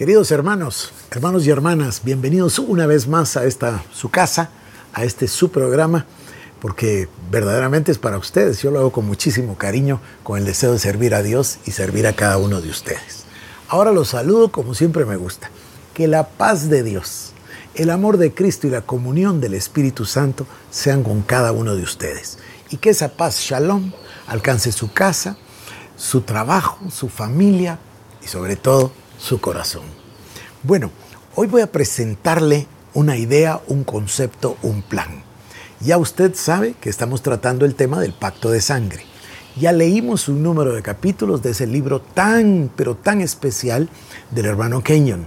Queridos hermanos, hermanos y hermanas, bienvenidos una vez más a esta su casa, a este su programa, porque verdaderamente es para ustedes. Yo lo hago con muchísimo cariño, con el deseo de servir a Dios y servir a cada uno de ustedes. Ahora los saludo como siempre me gusta. Que la paz de Dios, el amor de Cristo y la comunión del Espíritu Santo sean con cada uno de ustedes. Y que esa paz, shalom, alcance su casa, su trabajo, su familia y sobre todo su corazón. Bueno, hoy voy a presentarle una idea, un concepto, un plan. Ya usted sabe que estamos tratando el tema del pacto de sangre. Ya leímos un número de capítulos de ese libro tan, pero tan especial del hermano Kenyon.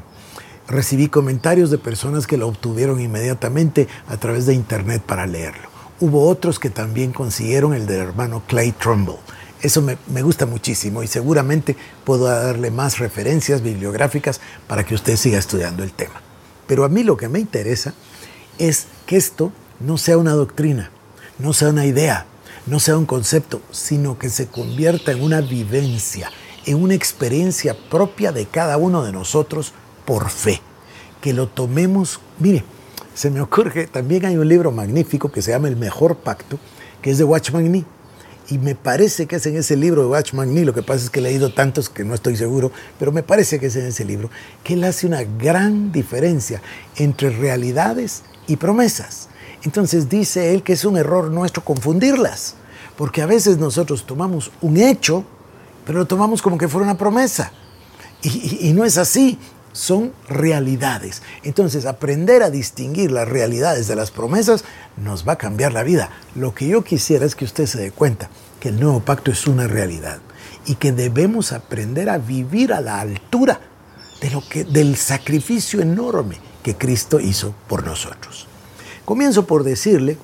Recibí comentarios de personas que lo obtuvieron inmediatamente a través de internet para leerlo. Hubo otros que también consiguieron el del hermano Clay Trumbull. Eso me, gusta muchísimo y seguramente puedo darle más referencias bibliográficas para que usted siga estudiando el tema. Pero a mí lo que me interesa es que esto no sea una doctrina, no sea una idea, no sea un concepto, sino que se convierta en una vivencia, en una experiencia propia de cada uno de nosotros por fe. Que lo tomemos, mire, se me ocurre, también hay un libro magnífico que se llama El Mejor Pacto, que es de Watchman Nee y me parece que es en ese libro de Watchman Nee, lo que pasa es que he leído tantos que no estoy seguro, pero me parece que es en ese libro, que él hace una gran diferencia entre realidades y promesas. Entonces dice él que es un error nuestro confundirlas, porque a veces nosotros tomamos un hecho, pero lo tomamos como que fuera una promesa. Y, y no es así son realidades. Entonces, aprender a distinguir las realidades de las promesas nos va a cambiar la vida. Lo que yo quisiera es que usted se dé cuenta que el nuevo pacto es una realidad y que debemos aprender a vivir a la altura de lo que, del sacrificio enorme que Cristo hizo por nosotros. Comienzo por decirle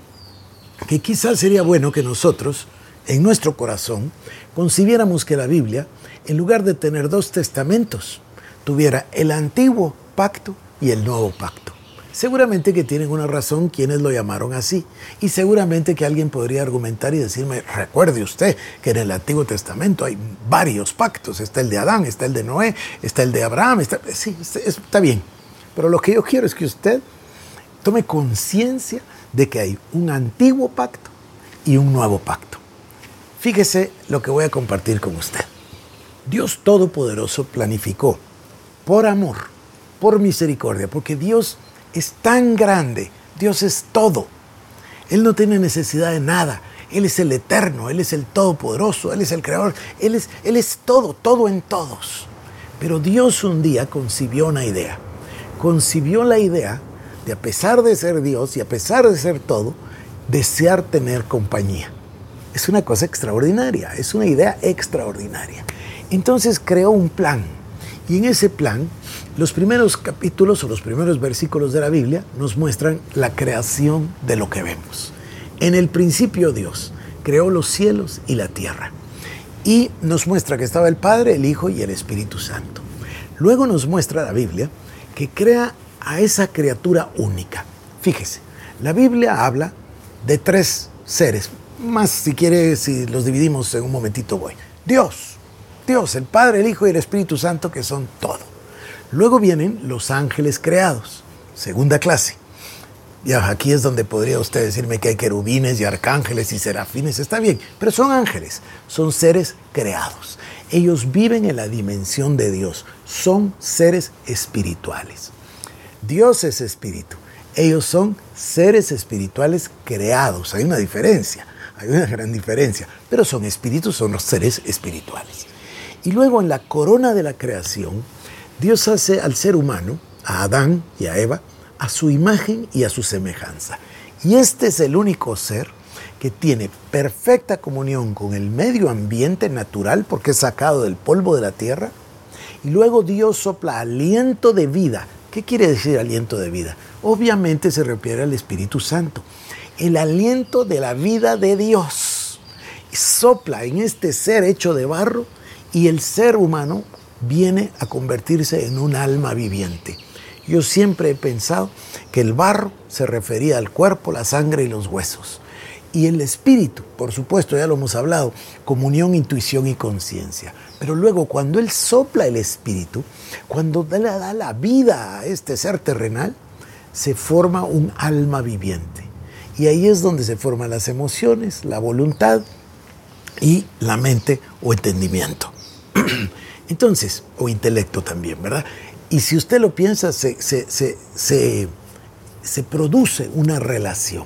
que quizás sería bueno que nosotros, en nuestro corazón, concibiéramos que la Biblia, en lugar de tener dos testamentos, tuviera el antiguo pacto y el nuevo pacto. Seguramente que tienen una razón quienes lo llamaron así. Y seguramente que alguien podría argumentar y decirme, recuerde usted que en el Antiguo Testamento hay varios pactos. Está el de Adán, está el de Noé, está el de Abraham. Está... Sí, está bien. Pero lo que yo quiero es que usted tome conciencia de que hay un antiguo pacto y un nuevo pacto. Fíjese lo que voy a compartir con usted. Dios Todopoderoso planificó por amor, por misericordia, porque Dios es tan grande, Dios es todo. Él no tiene necesidad de nada. Él es el eterno, Él es el todopoderoso, Él es el creador, Él es, Él es todo, todo en todos. Pero Dios un día concibió una idea. Concibió la idea de, a pesar de ser Dios y a pesar de ser todo, desear tener compañía. Es una cosa extraordinaria, es una idea extraordinaria. Entonces creó un plan y en ese plan, los primeros capítulos o los primeros versículos de la Biblia nos muestran la creación de lo que vemos. En el principio Dios creó los cielos y la tierra. Y nos muestra que estaba el Padre, el Hijo y el Espíritu Santo. Luego nos muestra la Biblia que crea a esa criatura única. Fíjese, la Biblia habla de tres seres. Más si quiere, si los dividimos en un momentito voy. Dios, Dios, el Padre, el Hijo y el Espíritu Santo, que son todo. Luego vienen los ángeles creados, segunda clase. Ya aquí es donde podría usted decirme que hay querubines y arcángeles y serafines, está bien, pero son ángeles, son seres creados. Ellos viven en la dimensión de Dios, son seres espirituales. Dios es espíritu, ellos son seres espirituales creados, hay una diferencia, hay una gran diferencia, pero son espíritus, son los seres espirituales. Y luego en la corona de la creación, Dios hace al ser humano, a Adán y a Eva, a su imagen y a su semejanza. Y este es el único ser que tiene perfecta comunión con el medio ambiente natural porque es sacado del polvo de la tierra. Y luego Dios sopla aliento de vida. ¿Qué quiere decir aliento de vida? Obviamente se refiere al Espíritu Santo. El aliento de la vida de Dios. Sopla en este ser hecho de barro y el ser humano viene a convertirse en un alma viviente. Yo siempre he pensado que el barro se refería al cuerpo, la sangre y los huesos. Y el espíritu, por supuesto, ya lo hemos hablado, comunión, intuición y conciencia. Pero luego cuando Él sopla el espíritu, cuando le da la vida a este ser terrenal, se forma un alma viviente. Y ahí es donde se forman las emociones, la voluntad y la mente o entendimiento. Entonces, o intelecto también, ¿verdad? Y si usted lo piensa, se, se, produce una relación.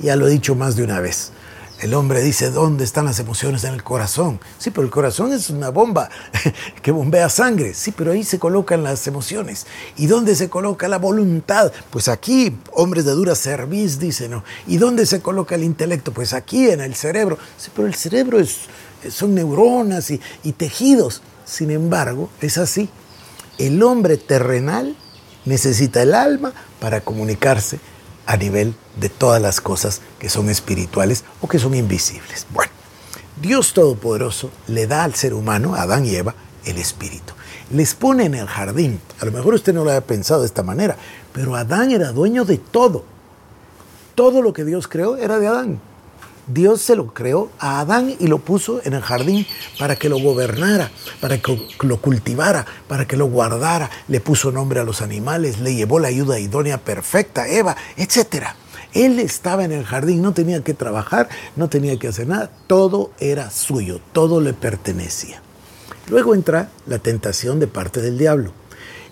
Ya lo he dicho más de una vez. El hombre dice, ¿dónde están las emociones en el corazón? Sí, pero el corazón es una bomba que bombea sangre. Sí, pero ahí se colocan las emociones. ¿Y dónde se coloca la voluntad? Pues aquí, hombres de dura cerviz, dicen, ¿no? ¿Y dónde se coloca el intelecto? Pues aquí, en el cerebro. Sí, pero el cerebro es, son neuronas y, y tejidos. Sin embargo, es así. El hombre terrenal necesita el alma para comunicarse a nivel de todas las cosas que son espirituales o que son invisibles. Bueno, Dios Todopoderoso le da al ser humano, a Adán y Eva, el espíritu. Les pone en el jardín. A lo mejor usted no lo había pensado de esta manera, pero Adán era dueño de todo. Todo lo que Dios creó era de Adán. Dios se lo creó a Adán y lo puso en el jardín para que lo gobernara, para que lo cultivara, para que lo guardara. Le puso nombre a los animales, le llevó la ayuda idónea perfecta, Eva, etc. Él estaba en el jardín, no tenía que trabajar, no tenía que hacer nada, todo era suyo, todo le pertenecía. Luego entra la tentación de parte del diablo.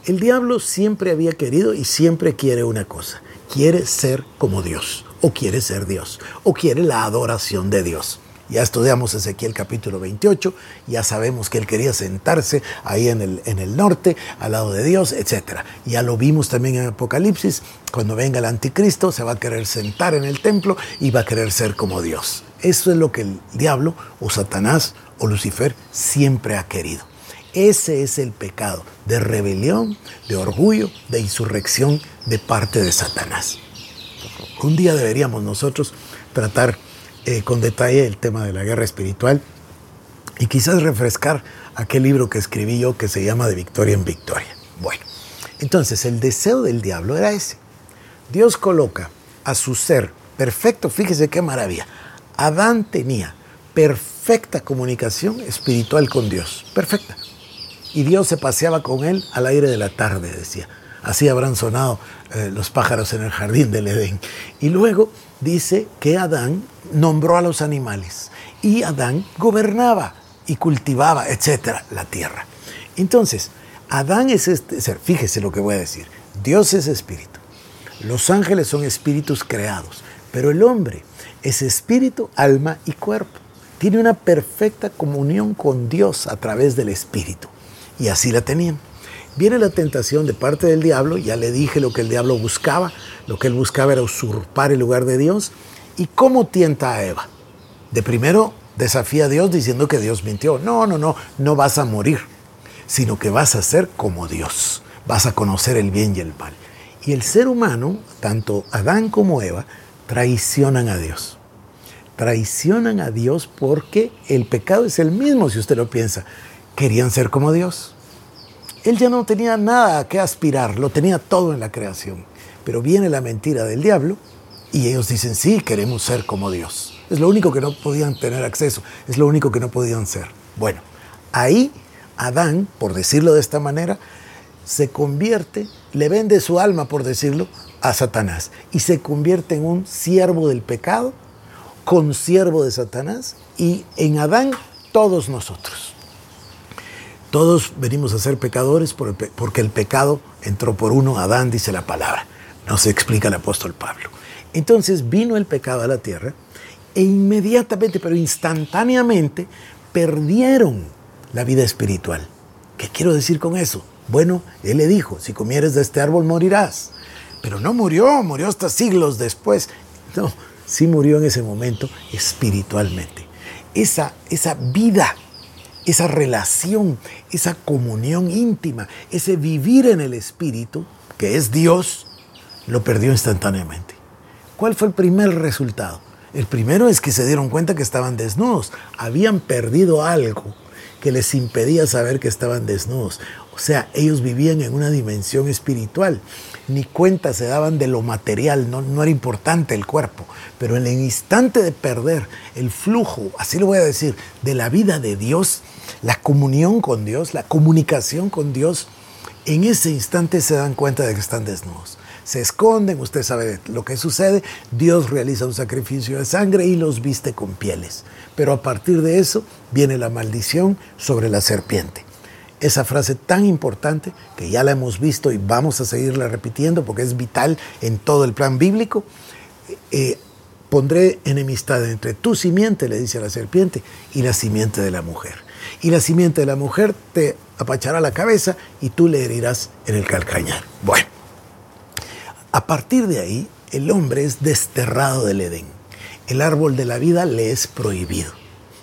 El diablo siempre había querido y siempre quiere una cosa, quiere ser como Dios o quiere ser Dios, o quiere la adoración de Dios. Ya estudiamos Ezequiel capítulo 28, ya sabemos que él quería sentarse ahí en el, en el norte, al lado de Dios, etc. Ya lo vimos también en Apocalipsis, cuando venga el anticristo se va a querer sentar en el templo y va a querer ser como Dios. Eso es lo que el diablo o Satanás o Lucifer siempre ha querido. Ese es el pecado de rebelión, de orgullo, de insurrección de parte de Satanás. Un día deberíamos nosotros tratar eh, con detalle el tema de la guerra espiritual y quizás refrescar aquel libro que escribí yo que se llama De Victoria en Victoria. Bueno, entonces el deseo del diablo era ese. Dios coloca a su ser perfecto, fíjese qué maravilla. Adán tenía perfecta comunicación espiritual con Dios, perfecta. Y Dios se paseaba con él al aire de la tarde, decía. Así habrán sonado eh, los pájaros en el jardín del Edén. Y luego dice que Adán nombró a los animales y Adán gobernaba y cultivaba, etcétera, la tierra. Entonces, Adán es este fíjese lo que voy a decir, Dios es espíritu, los ángeles son espíritus creados, pero el hombre es espíritu, alma y cuerpo. Tiene una perfecta comunión con Dios a través del espíritu. Y así la tenían. Viene la tentación de parte del diablo, ya le dije lo que el diablo buscaba, lo que él buscaba era usurpar el lugar de Dios. ¿Y cómo tienta a Eva? De primero desafía a Dios diciendo que Dios mintió. No, no, no, no vas a morir, sino que vas a ser como Dios, vas a conocer el bien y el mal. Y el ser humano, tanto Adán como Eva, traicionan a Dios. Traicionan a Dios porque el pecado es el mismo, si usted lo piensa. Querían ser como Dios. Él ya no tenía nada a qué aspirar, lo tenía todo en la creación. Pero viene la mentira del diablo y ellos dicen, sí, queremos ser como Dios. Es lo único que no podían tener acceso, es lo único que no podían ser. Bueno, ahí Adán, por decirlo de esta manera, se convierte, le vende su alma, por decirlo, a Satanás y se convierte en un siervo del pecado, consiervo de Satanás y en Adán todos nosotros. Todos venimos a ser pecadores porque el pecado entró por uno, Adán, dice la palabra. No se explica el apóstol Pablo. Entonces vino el pecado a la tierra e inmediatamente, pero instantáneamente, perdieron la vida espiritual. ¿Qué quiero decir con eso? Bueno, él le dijo, si comieres de este árbol morirás. Pero no murió, murió hasta siglos después. No, sí murió en ese momento espiritualmente. Esa, esa vida esa relación, esa comunión íntima, ese vivir en el Espíritu, que es Dios, lo perdió instantáneamente. ¿Cuál fue el primer resultado? El primero es que se dieron cuenta que estaban desnudos, habían perdido algo que les impedía saber que estaban desnudos. O sea, ellos vivían en una dimensión espiritual. Ni cuenta se daban de lo material, no, no era importante el cuerpo. Pero en el instante de perder el flujo, así lo voy a decir, de la vida de Dios, la comunión con Dios, la comunicación con Dios, en ese instante se dan cuenta de que están desnudos. Se esconden, usted sabe lo que sucede, Dios realiza un sacrificio de sangre y los viste con pieles. Pero a partir de eso viene la maldición sobre la serpiente. Esa frase tan importante que ya la hemos visto y vamos a seguirla repitiendo porque es vital en todo el plan bíblico. Eh, pondré enemistad entre tu simiente, le dice a la serpiente, y la simiente de la mujer. Y la simiente de la mujer te apachará la cabeza y tú le herirás en el calcañar. Bueno, a partir de ahí, el hombre es desterrado del Edén. El árbol de la vida le es prohibido.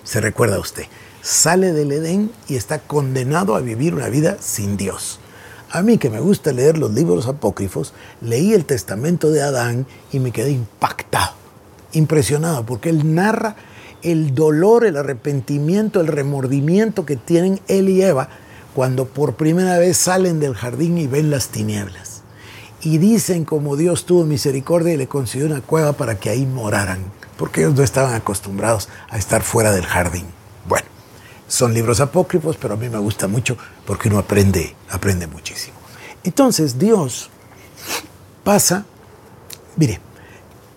Se recuerda usted, sale del Edén y está condenado a vivir una vida sin Dios. A mí que me gusta leer los libros apócrifos, leí el testamento de Adán y me quedé impactado, impresionado, porque él narra el dolor, el arrepentimiento, el remordimiento que tienen él y Eva cuando por primera vez salen del jardín y ven las tinieblas. Y dicen como Dios tuvo misericordia y le concedió una cueva para que ahí moraran, porque ellos no estaban acostumbrados a estar fuera del jardín. Bueno, son libros apócrifos, pero a mí me gusta mucho porque uno aprende, aprende muchísimo. Entonces Dios pasa, mire,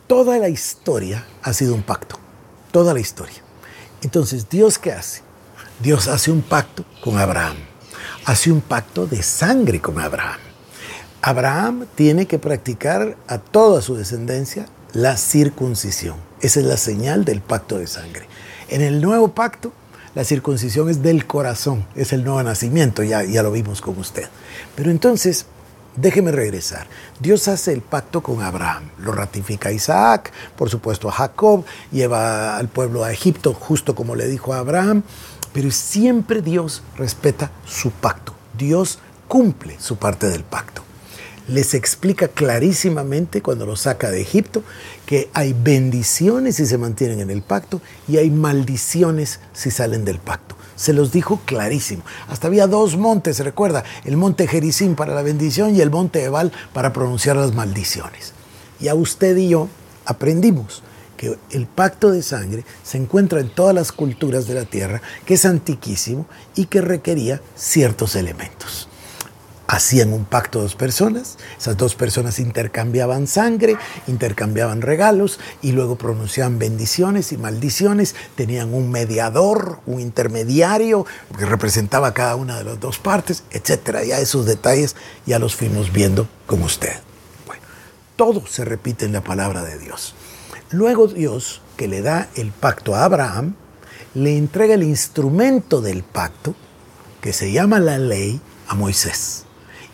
toda la historia ha sido un pacto, toda la historia. Entonces, ¿Dios qué hace? Dios hace un pacto con Abraham hace un pacto de sangre con Abraham. Abraham tiene que practicar a toda su descendencia la circuncisión. Esa es la señal del pacto de sangre. En el nuevo pacto, la circuncisión es del corazón, es el nuevo nacimiento, ya, ya lo vimos con usted. Pero entonces, déjeme regresar. Dios hace el pacto con Abraham, lo ratifica Isaac, por supuesto a Jacob, lleva al pueblo a Egipto, justo como le dijo a Abraham, pero siempre Dios respeta su pacto. Dios cumple su parte del pacto. Les explica clarísimamente cuando los saca de Egipto que hay bendiciones si se mantienen en el pacto y hay maldiciones si salen del pacto. Se los dijo clarísimo. Hasta había dos montes, recuerda, el monte Jericín para la bendición y el monte Ebal para pronunciar las maldiciones. Y a usted y yo aprendimos que el pacto de sangre se encuentra en todas las culturas de la tierra, que es antiquísimo y que requería ciertos elementos. Hacían un pacto dos personas, esas dos personas intercambiaban sangre, intercambiaban regalos y luego pronunciaban bendiciones y maldiciones, tenían un mediador, un intermediario que representaba cada una de las dos partes, etc. Ya esos detalles ya los fuimos viendo con usted. Bueno, todo se repite en la palabra de Dios. Luego Dios, que le da el pacto a Abraham, le entrega el instrumento del pacto, que se llama la ley, a Moisés.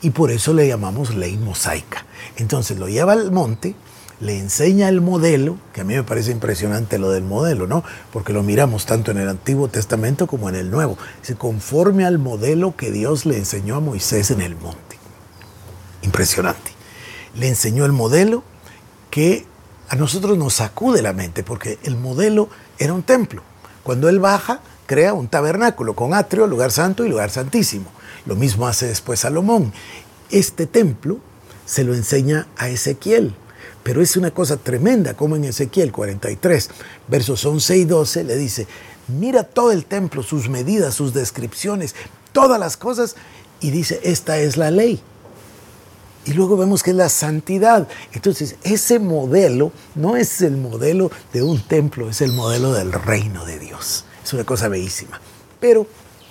Y por eso le llamamos ley mosaica. Entonces lo lleva al monte, le enseña el modelo, que a mí me parece impresionante lo del modelo, ¿no? Porque lo miramos tanto en el Antiguo Testamento como en el Nuevo. Se conforme al modelo que Dios le enseñó a Moisés en el monte. Impresionante. Le enseñó el modelo que a nosotros nos sacude la mente porque el modelo era un templo. Cuando él baja, crea un tabernáculo con atrio, lugar santo y lugar santísimo. Lo mismo hace después Salomón. Este templo se lo enseña a Ezequiel. Pero es una cosa tremenda, como en Ezequiel 43, versos 11 y 12, le dice, mira todo el templo, sus medidas, sus descripciones, todas las cosas, y dice, esta es la ley. Y luego vemos que es la santidad. Entonces, ese modelo no es el modelo de un templo, es el modelo del reino de Dios. Es una cosa bellísima. Pero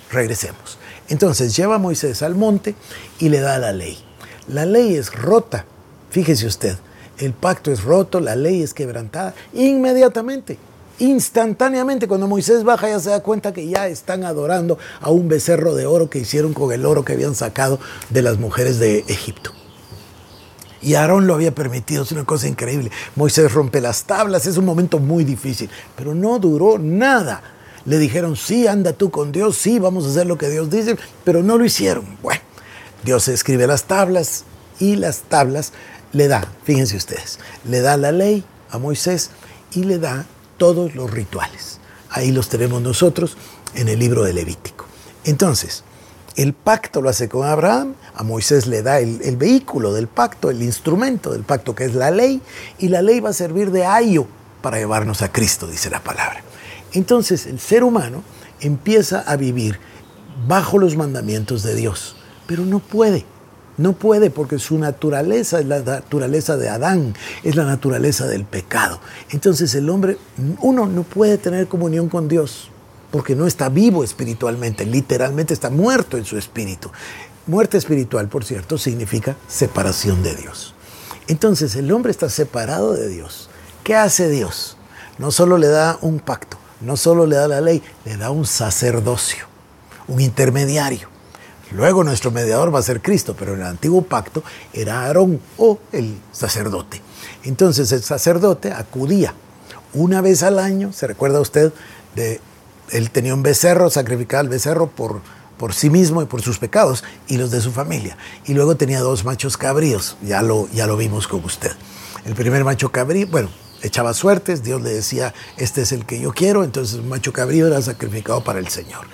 regresemos. Entonces, lleva a Moisés al monte y le da la ley. La ley es rota. Fíjese usted, el pacto es roto, la ley es quebrantada inmediatamente. Instantáneamente, cuando Moisés baja ya se da cuenta que ya están adorando a un becerro de oro que hicieron con el oro que habían sacado de las mujeres de Egipto. Y Aarón lo había permitido, es una cosa increíble. Moisés rompe las tablas, es un momento muy difícil, pero no duró nada. Le dijeron, sí, anda tú con Dios, sí, vamos a hacer lo que Dios dice, pero no lo hicieron. Bueno, Dios escribe las tablas y las tablas le da, fíjense ustedes, le da la ley a Moisés y le da todos los rituales. Ahí los tenemos nosotros en el libro de Levítico. Entonces, El pacto lo hace con Abraham, a Moisés le da el, el, vehículo del pacto, el instrumento del pacto que es la ley, y la ley va a servir de ayo para llevarnos a Cristo, dice la palabra. Entonces el ser humano empieza a vivir bajo los mandamientos de Dios, pero no puede. No puede porque su naturaleza es la naturaleza de Adán, es la naturaleza del pecado. Entonces el hombre, uno no puede tener comunión con Dios porque no está vivo espiritualmente, literalmente está muerto en su espíritu. Muerte espiritual, por cierto, significa separación de Dios. Entonces el hombre está separado de Dios. ¿Qué hace Dios? No solo le da un pacto, no solo le da la ley, le da un sacerdocio, un intermediario. Luego nuestro mediador va a ser Cristo, pero en el antiguo pacto era Aarón o el sacerdote. Entonces el sacerdote acudía una vez al año, ¿se recuerda usted? De, él tenía un becerro, sacrificaba el becerro por, por sí mismo y por sus pecados y los de su familia. Y luego tenía dos machos cabríos, ya lo, ya lo vimos con usted. El primer macho cabrío, bueno, echaba suertes, Dios le decía, este es el que yo quiero, entonces el macho cabrío era sacrificado para el Señor.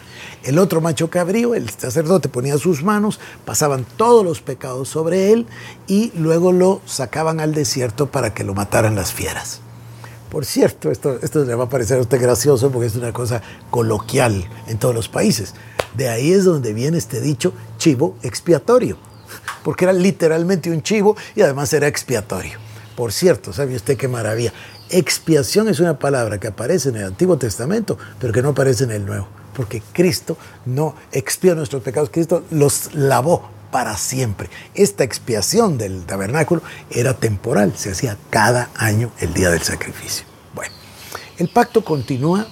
El otro macho cabrío, el sacerdote ponía sus manos, pasaban todos los pecados sobre él y luego lo sacaban al desierto para que lo mataran las fieras. Por cierto, esto, esto le va a parecer a usted gracioso porque es una cosa coloquial en todos los países. De ahí es donde viene este dicho chivo expiatorio, porque era literalmente un chivo y además era expiatorio. Por cierto, ¿sabe usted qué maravilla? Expiación es una palabra que aparece en el Antiguo Testamento, pero que no aparece en el Nuevo, porque Cristo no expió nuestros pecados, Cristo los lavó para siempre. Esta expiación del tabernáculo era temporal, se hacía cada año el día del sacrificio. Bueno, el pacto continúa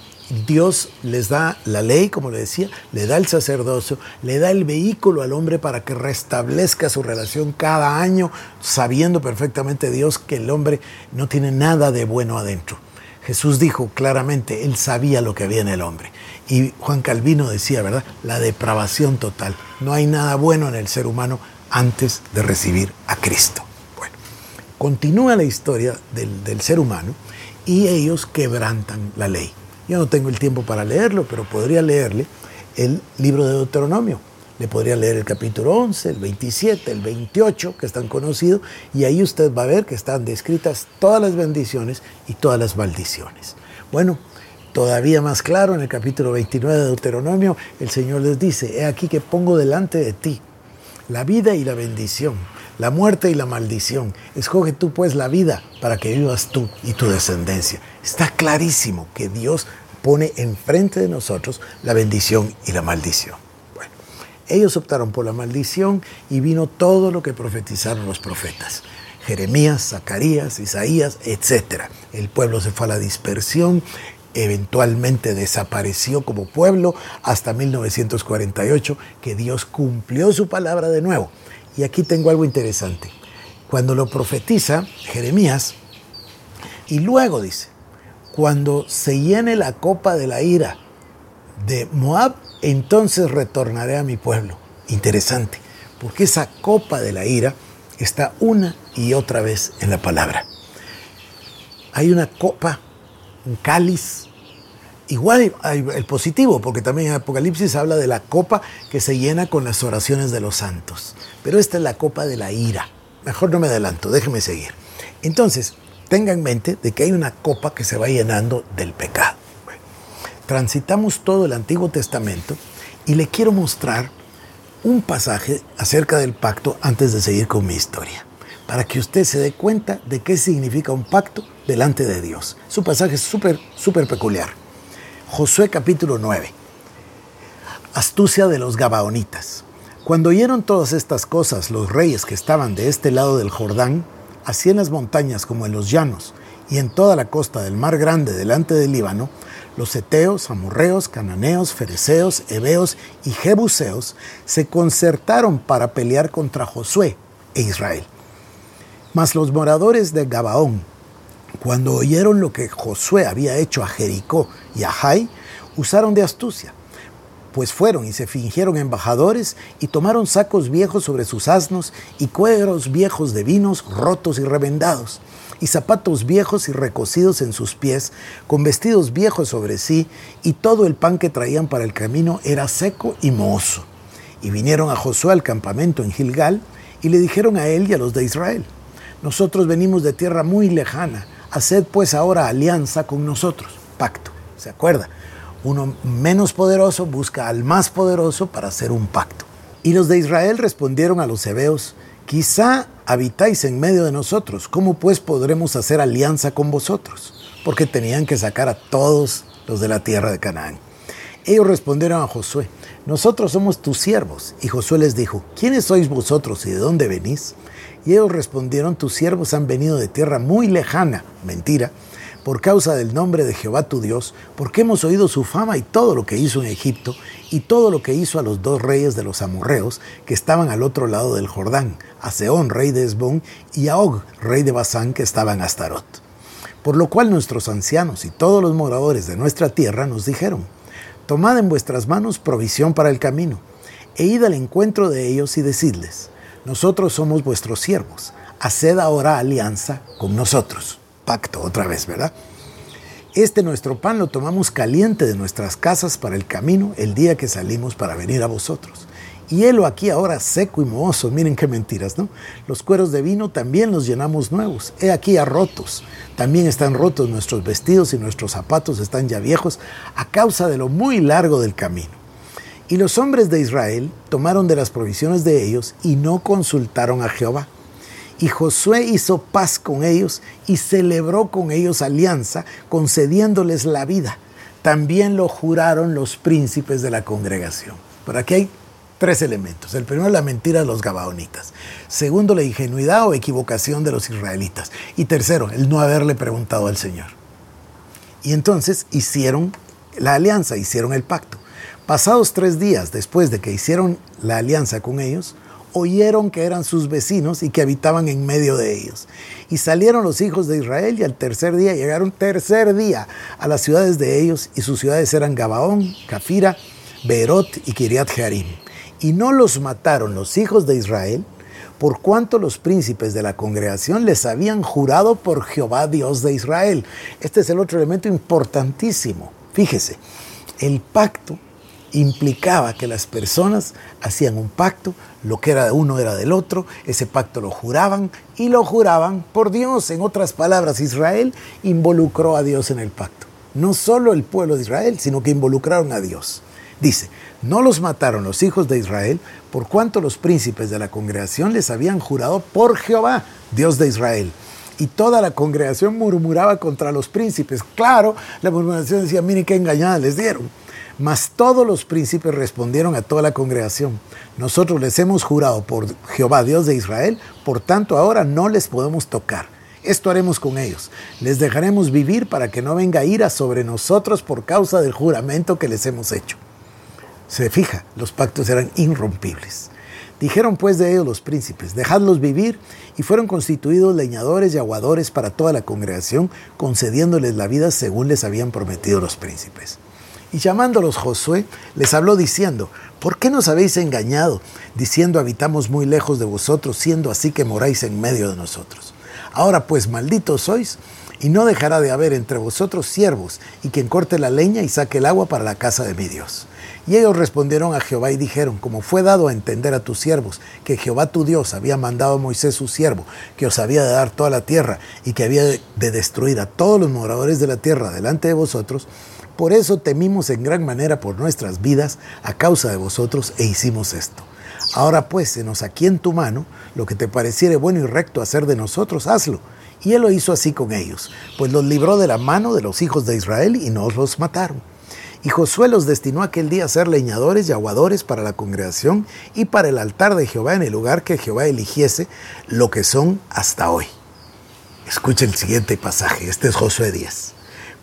Dios les da la ley, como le decía, le da el sacerdocio, le da el vehículo al hombre para que restablezca su relación cada año, sabiendo perfectamente Dios que el hombre no tiene nada de bueno adentro. Jesús dijo claramente, él sabía lo que había en el hombre. Y Juan Calvino decía, ¿verdad? La depravación total. No hay nada bueno en el ser humano antes de recibir a Cristo. Bueno, continúa la historia del, del ser humano y ellos quebrantan la ley. Yo no tengo el tiempo para leerlo, pero podría leerle el libro de Deuteronomio. Le podría leer el capítulo 11, el 27, el 28, que están conocidos, y ahí usted va a ver que están descritas todas las bendiciones y todas las maldiciones. Bueno, todavía más claro, en el capítulo 29 de Deuteronomio, el Señor les dice, he aquí que pongo delante de ti la vida y la bendición, la muerte y la maldición. Escoge tú pues la vida para que vivas tú y tu descendencia. Está clarísimo que Dios pone enfrente de nosotros la bendición y la maldición. Bueno, ellos optaron por la maldición y vino todo lo que profetizaron los profetas. Jeremías, Zacarías, Isaías, etc. El pueblo se fue a la dispersión, eventualmente desapareció como pueblo hasta 1948, que Dios cumplió su palabra de nuevo. Y aquí tengo algo interesante. Cuando lo profetiza Jeremías, y luego dice, cuando se llene la copa de la ira de Moab, entonces retornaré a mi pueblo. Interesante, porque esa copa de la ira está una y otra vez en la palabra. Hay una copa, un cáliz, Igual hay el positivo, porque también en Apocalipsis habla de la copa que se llena con las oraciones de los santos. Pero esta es la copa de la ira. Mejor no me adelanto, déjeme seguir. Entonces, tenga en mente de que hay una copa que se va llenando del pecado. transitamos todo el Antiguo Testamento y le quiero mostrar un pasaje acerca del pacto antes de seguir con mi historia, para que usted se dé cuenta de qué significa un pacto delante de Dios. Su pasaje es súper, súper peculiar. Josué capítulo 9. Astucia de los Gabaonitas. Cuando oyeron todas estas cosas los reyes que estaban de este lado del Jordán, así en las montañas como en los llanos, y en toda la costa del mar grande delante del Líbano, los eteos, amorreos, cananeos, fereceos, heveos y jebuseos se concertaron para pelear contra Josué e Israel. Mas los moradores de Gabaón, cuando oyeron lo que Josué había hecho a Jericó y a Jai, usaron de astucia, pues fueron y se fingieron embajadores y tomaron sacos viejos sobre sus asnos y cueros viejos de vinos rotos y revendados, y zapatos viejos y recocidos en sus pies, con vestidos viejos sobre sí, y todo el pan que traían para el camino era seco y mohoso. Y vinieron a Josué al campamento en Gilgal y le dijeron a él y a los de Israel, nosotros venimos de tierra muy lejana, haced pues ahora alianza con nosotros, pacto, ¿se acuerda? Uno menos poderoso busca al más poderoso para hacer un pacto. Y los de Israel respondieron a los hebeos, quizá habitáis en medio de nosotros, ¿cómo pues podremos hacer alianza con vosotros? Porque tenían que sacar a todos los de la tierra de Canaán. Ellos respondieron a Josué, nosotros somos tus siervos. Y Josué les dijo, ¿quiénes sois vosotros y de dónde venís? Y ellos respondieron, tus siervos han venido de tierra muy lejana, mentira, por causa del nombre de Jehová tu Dios, porque hemos oído su fama y todo lo que hizo en Egipto, y todo lo que hizo a los dos reyes de los amorreos que estaban al otro lado del Jordán, a Seón, rey de Esbón, y a Og, rey de Basán, que estaba en Astarot. Por lo cual nuestros ancianos y todos los moradores de nuestra tierra nos dijeron, Tomad en vuestras manos provisión para el camino, e id al encuentro de ellos y decidles, nosotros somos vuestros siervos, haced ahora alianza con nosotros. Pacto otra vez, ¿verdad? Este nuestro pan lo tomamos caliente de nuestras casas para el camino el día que salimos para venir a vosotros. Y helo aquí ahora seco y mohoso, miren qué mentiras, ¿no? Los cueros de vino también los llenamos nuevos, he aquí ya rotos, también están rotos nuestros vestidos y nuestros zapatos están ya viejos a causa de lo muy largo del camino. Y los hombres de Israel tomaron de las provisiones de ellos y no consultaron a Jehová. Y Josué hizo paz con ellos y celebró con ellos alianza, concediéndoles la vida. También lo juraron los príncipes de la congregación. Por aquí hay tres elementos. El primero, la mentira de los gabaonitas. Segundo, la ingenuidad o equivocación de los israelitas. Y tercero, el no haberle preguntado al Señor. Y entonces hicieron la alianza, hicieron el pacto. Pasados tres días después de que hicieron la alianza con ellos, oyeron que eran sus vecinos y que habitaban en medio de ellos. Y salieron los hijos de Israel y al tercer día llegaron tercer día a las ciudades de ellos y sus ciudades eran Gabaón, Cafira, Beerot y Kiriat Jearim y no los mataron los hijos de Israel, por cuanto los príncipes de la congregación les habían jurado por Jehová Dios de Israel. Este es el otro elemento importantísimo. Fíjese, el pacto implicaba que las personas hacían un pacto, lo que era de uno era del otro, ese pacto lo juraban y lo juraban por Dios. En otras palabras, Israel involucró a Dios en el pacto. No solo el pueblo de Israel, sino que involucraron a Dios. Dice, no los mataron los hijos de Israel, por cuanto los príncipes de la congregación les habían jurado por Jehová, Dios de Israel. Y toda la congregación murmuraba contra los príncipes. Claro, la murmuración decía, miren qué engañada les dieron. Mas todos los príncipes respondieron a toda la congregación, nosotros les hemos jurado por Jehová, Dios de Israel, por tanto ahora no les podemos tocar. Esto haremos con ellos. Les dejaremos vivir para que no venga ira sobre nosotros por causa del juramento que les hemos hecho. Se fija, los pactos eran irrompibles. Dijeron pues de ellos los príncipes, dejadlos vivir, y fueron constituidos leñadores y aguadores para toda la congregación, concediéndoles la vida según les habían prometido los príncipes. Y llamándolos Josué, les habló diciendo, ¿por qué nos habéis engañado, diciendo habitamos muy lejos de vosotros, siendo así que moráis en medio de nosotros? Ahora pues malditos sois, y no dejará de haber entre vosotros siervos, y quien corte la leña y saque el agua para la casa de mi Dios. Y ellos respondieron a Jehová y dijeron, como fue dado a entender a tus siervos, que Jehová tu Dios había mandado a Moisés su siervo, que os había de dar toda la tierra y que había de destruir a todos los moradores de la tierra delante de vosotros, por eso temimos en gran manera por nuestras vidas a causa de vosotros e hicimos esto. Ahora pues, se nos aquí en tu mano, lo que te pareciere bueno y recto hacer de nosotros, hazlo. Y él lo hizo así con ellos, pues los libró de la mano de los hijos de Israel y no los mataron. Y Josué los destinó aquel día a ser leñadores y aguadores para la congregación y para el altar de Jehová en el lugar que Jehová eligiese, lo que son hasta hoy. Escuchen el siguiente pasaje, este es Josué 10.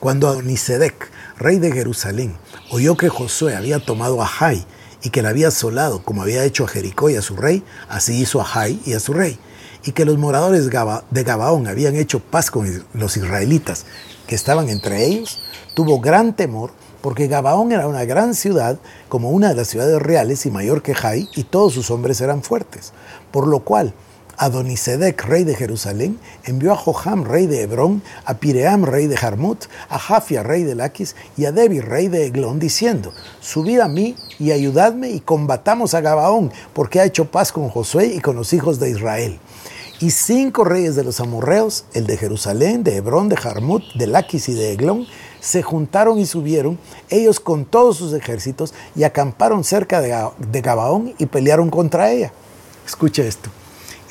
Cuando Anisedec, rey de Jerusalén, oyó que Josué había tomado a Jai y que la había asolado, como había hecho a Jericó y a su rey, así hizo a Jai y a su rey, y que los moradores de Gabaón habían hecho paz con los israelitas que estaban entre ellos, tuvo gran temor porque Gabaón era una gran ciudad, como una de las ciudades reales y mayor que Jai, y todos sus hombres eran fuertes. Por lo cual Adonisedec, rey de Jerusalén, envió a Joham, rey de Hebrón, a Piream, rey de Jarmut, a Jafia, rey de Laquis, y a Debi, rey de Eglón, diciendo, subid a mí y ayudadme y combatamos a Gabaón, porque ha hecho paz con Josué y con los hijos de Israel. Y cinco reyes de los amorreos, el de Jerusalén, de Hebrón, de Jarmut, de Laquis y de Eglón, se juntaron y subieron, ellos con todos sus ejércitos, y acamparon cerca de Gabaón y pelearon contra ella. Escuche esto.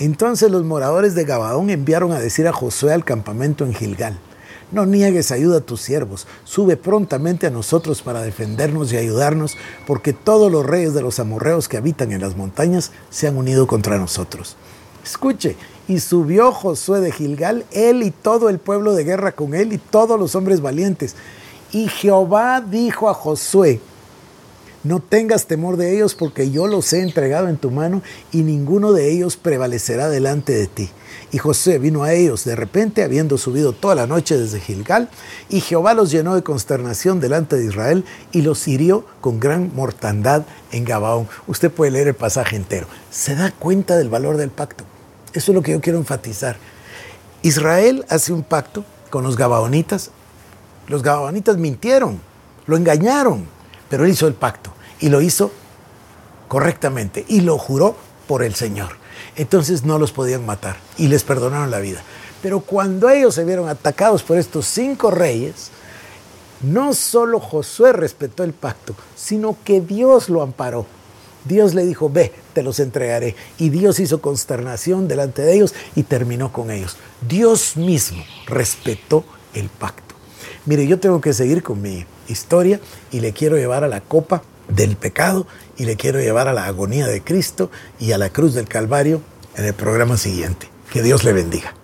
Entonces los moradores de Gabaón enviaron a decir a Josué al campamento en Gilgal, no niegues ayuda a tus siervos, sube prontamente a nosotros para defendernos y ayudarnos, porque todos los reyes de los amorreos que habitan en las montañas se han unido contra nosotros. Escuche, y subió Josué de Gilgal, él y todo el pueblo de guerra con él y todos los hombres valientes. Y Jehová dijo a Josué, no tengas temor de ellos porque yo los he entregado en tu mano y ninguno de ellos prevalecerá delante de ti. Y José vino a ellos de repente, habiendo subido toda la noche desde Gilgal, y Jehová los llenó de consternación delante de Israel y los hirió con gran mortandad en Gabaón. Usted puede leer el pasaje entero. Se da cuenta del valor del pacto. Eso es lo que yo quiero enfatizar. Israel hace un pacto con los gabaonitas. Los gabaonitas mintieron, lo engañaron, pero él hizo el pacto y lo hizo correctamente y lo juró por el Señor. Entonces no los podían matar y les perdonaron la vida. Pero cuando ellos se vieron atacados por estos cinco reyes, no solo Josué respetó el pacto, sino que Dios lo amparó. Dios le dijo, ve, te los entregaré. Y Dios hizo consternación delante de ellos y terminó con ellos. Dios mismo respetó el pacto. Mire, yo tengo que seguir con mi historia y le quiero llevar a la copa del pecado y le quiero llevar a la agonía de Cristo y a la cruz del Calvario en el programa siguiente. Que Dios le bendiga.